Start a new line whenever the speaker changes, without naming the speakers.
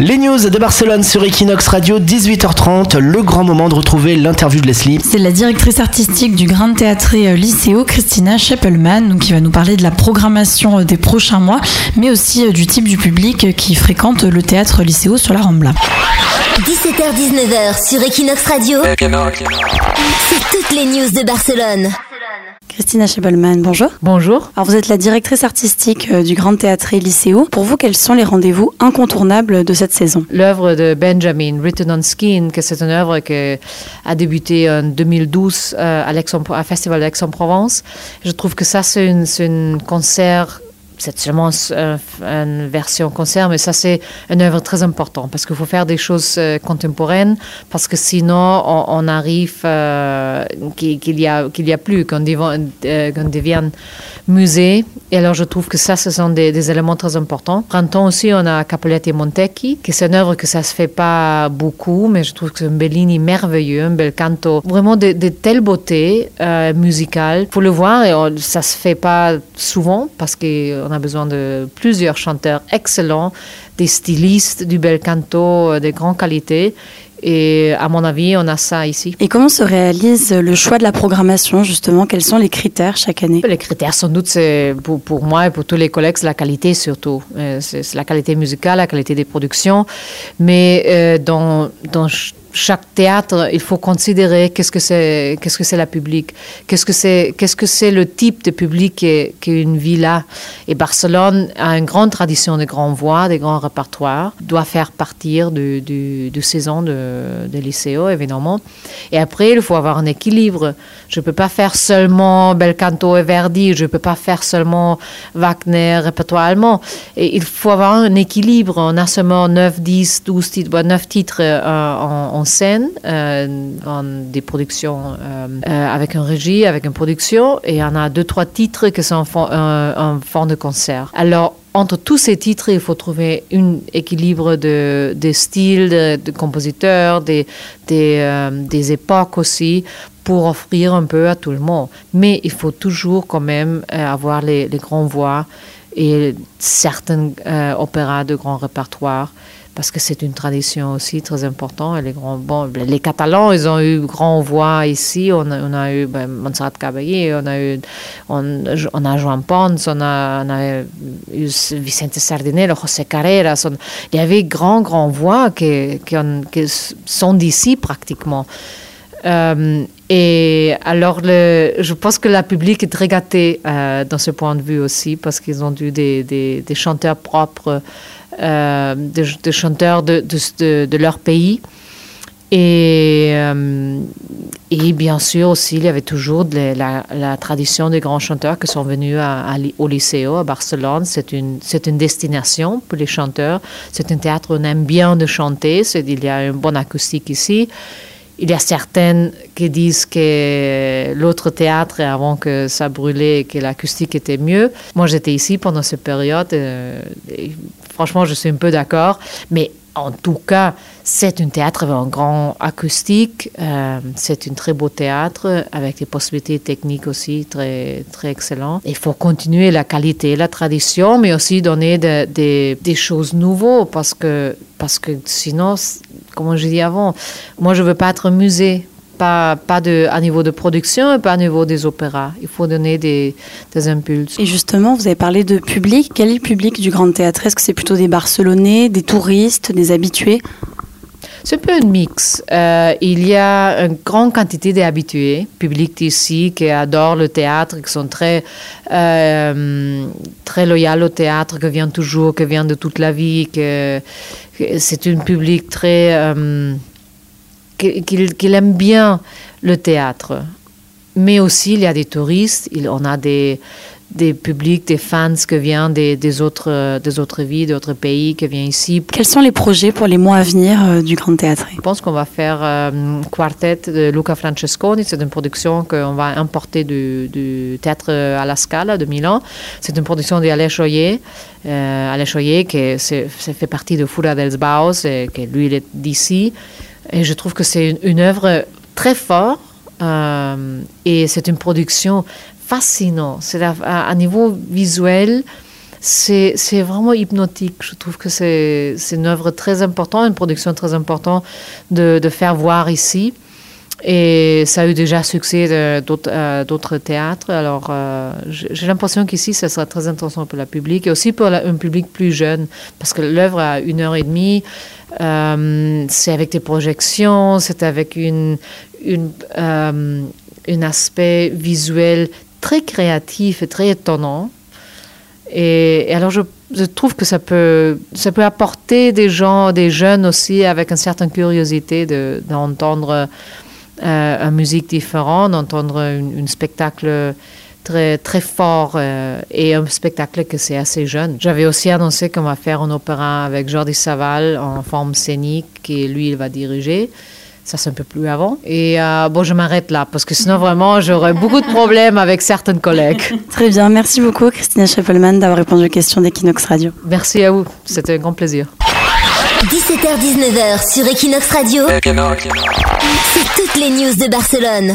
Les news de Barcelone sur Equinox Radio, 18h30, le grand moment de retrouver l'interview de Leslie.
C'est la directrice artistique du Grand Théâtre Lycéo, Christina Scheppelman, qui va nous parler de la programmation des prochains mois, mais aussi euh, du type du public qui fréquente le théâtre Lycéo sur la Rambla.
17h-19h sur Equinox Radio, c'est toutes les news de Barcelone.
Christina Scheppelman, bonjour.
Bonjour.
Alors vous êtes la directrice artistique euh, du Grand Théâtre Lycéo. Pour vous, quels sont les rendez-vous incontournables de cette saison?
L'œuvre de Benjamin, Written on Skin, que c'est une œuvre qui a débuté en 2012 euh, à, à Festival d'Aix-en-Provence. Je trouve que ça, c'est un concert c'est seulement une version concert, mais ça c'est une œuvre très importante parce qu'il faut faire des choses euh, contemporaines parce que sinon on, arrive euh, qu'il y a qu'il a plus qu'on devienne, euh, devienne, musée. Et alors je trouve que ça ce sont des, éléments très importants. Printemps aussi on a Capoletti Montecchi, qui c'est une œuvre que ça se fait pas beaucoup, mais je trouve que c'est un Bellini merveilleux, un bel canto, vraiment de, telle beauté musicale. Pour le voir, et ça se fait pas souvent parce que on a besoin de plusieurs chanteurs excellents, des stylistes, du bel canto euh, de grande qualité. Et à mon avis, on a ça ici.
Et comment se réalise le choix de la programmation, justement? Quels sont les critères chaque année?
Les critères, sans doute, c'est pour, pour, moi et pour tous les collègues, c'est la qualité surtout. Euh, c'est la qualité musicale, la qualité des productions. Mais euh, dans, dans chaque théâtre, il faut considérer qu'est-ce que c'est, qu'est-ce que c'est la public, qu'est-ce que c'est, qu'est-ce que c'est le type de public qu'une ville a. Et Barcelone a une grande tradition de grands voix, des grands répertoires, doit faire partir du, du, du saison de, de lycéo, évidemment. Et après, il faut avoir un équilibre. Je ne peux pas faire seulement Bel Canto et Verdi, je ne peux pas faire seulement Wagner, répertoire allemand. Et il faut avoir un équilibre. On a seulement 9, 10, 12 titres, 9 titres euh, en, en scène, euh, en des productions euh, euh, avec un régie, avec une production, et on a deux, trois titres qui sont en, forme de concert. Alors, entre tous ces titres, il faut trouver un équilibre de, styles, de, compositeurs, des, des, époques aussi, pour offrir un peu à tout le monde. Mais il faut toujours quand même avoir les, les grandes voix et certains opéras de grand répertoire parce que c'est une tradition aussi très importante. Les, grands, bon, les Catalans, ils ont eu grand voix ici. On a, eu ben, Caballé, on a eu on, a Joan Pons, on a, eu Vicente Sardinello, José Carreras. il y avait grand, grand voix qui, qui, sont d'ici pratiquement. Euh, et alors, je pense que la public est très gâtée euh, dans ce point de vue aussi, parce qu'ils ont eu des, des, des chanteurs propres euh, de, chanteurs de, leur pays. Et, euh, et, bien sûr aussi, il y avait toujours la, tradition des grands chanteurs qui sont venus à, au Lycéo, à Barcelone. C'est une, c'est une destination pour les chanteurs. C'est un théâtre où on aime bien de chanter. il y a une bonne acoustique ici. Il y a certaines qui disent que l'autre théâtre, avant que ça brûlait, que l'acoustique était mieux. Moi, j'étais ici pendant cette période. Euh, franchement, je suis un peu d'accord. Mais en tout cas, c'est un théâtre avec un grand acoustique. Euh, c'est un très beau théâtre avec des possibilités techniques aussi très, très excellentes. Il faut continuer la qualité, la tradition, mais aussi donner des choses nouvelles parce que, parce que sinon, comme je dis avant, moi, je veux pas être musée pas, pas de, à niveau de production et pas à niveau des opéras. Il faut donner des, des impulses.
Et justement, vous avez parlé de public. Quel est le public du Grand Théâtre? Est-ce que c'est plutôt des Barcelonais, des touristes, des habitués?
C'est un peu un mix. Euh, il y a une grande quantité d'habitués, publics ici, qui adorent le théâtre, qui sont très, euh, très loyaux au théâtre, qui viennent toujours, qui viennent de toute la vie. C'est un public très... Euh, aime bien le théâtre. Mais aussi, il y a des touristes, on a des, des publics, des fans qui viennent des, des, autres, des autres villes, d'autres pays qui viennent ici.
Quels sont les projets pour les mois à venir euh, du Grand Théâtre?
Je pense qu'on va faire un euh, quartet de Luca Francesconi. C'est une production qu'on va importer du, du, théâtre à la Scala de Milan. C'est une production d'Alain Choyer. Euh, Alain Choyer, qui fait partie de Fura del Baus, et que lui, il est d'ici. Et je trouve que c'est une, œuvre très forte euh, et c'est une production fascinante. C'est à, niveau visuel, c'est vraiment hypnotique. Je trouve que c'est une œuvre très importante, une production très importante de, de faire voir ici. Et ça a eu déjà succès d'autres théâtres. Alors, j'ai l'impression qu'ici, ça sera très intéressant pour le public et aussi pour un public plus jeune, parce que l'œuvre a une heure et demie. Euh, c'est avec des projections, c'est avec une, une, euh, un aspect visuel très créatif et très étonnant. Et, alors, je, trouve que ça peut, ça peut apporter des gens, des jeunes aussi, avec une certaine curiosité d'entendre euh, une musique différente, d'entendre un spectacle très, très fort euh, et un spectacle que c'est assez jeune. J'avais aussi annoncé qu'on va faire un opéra avec Jordi Saval en forme scénique et lui, il va diriger. Ça, c'est un peu plus avant. Et euh, bon, je m'arrête là parce que sinon, vraiment, j'aurais beaucoup de problèmes avec certaines collègues.
Très bien. Merci beaucoup, Christina Scheffelman, d'avoir répondu aux questions d'Equinox Radio.
Merci à vous. C'était un grand plaisir.
17h-19h sur Equinox Radio. C'est toutes les news de Barcelone.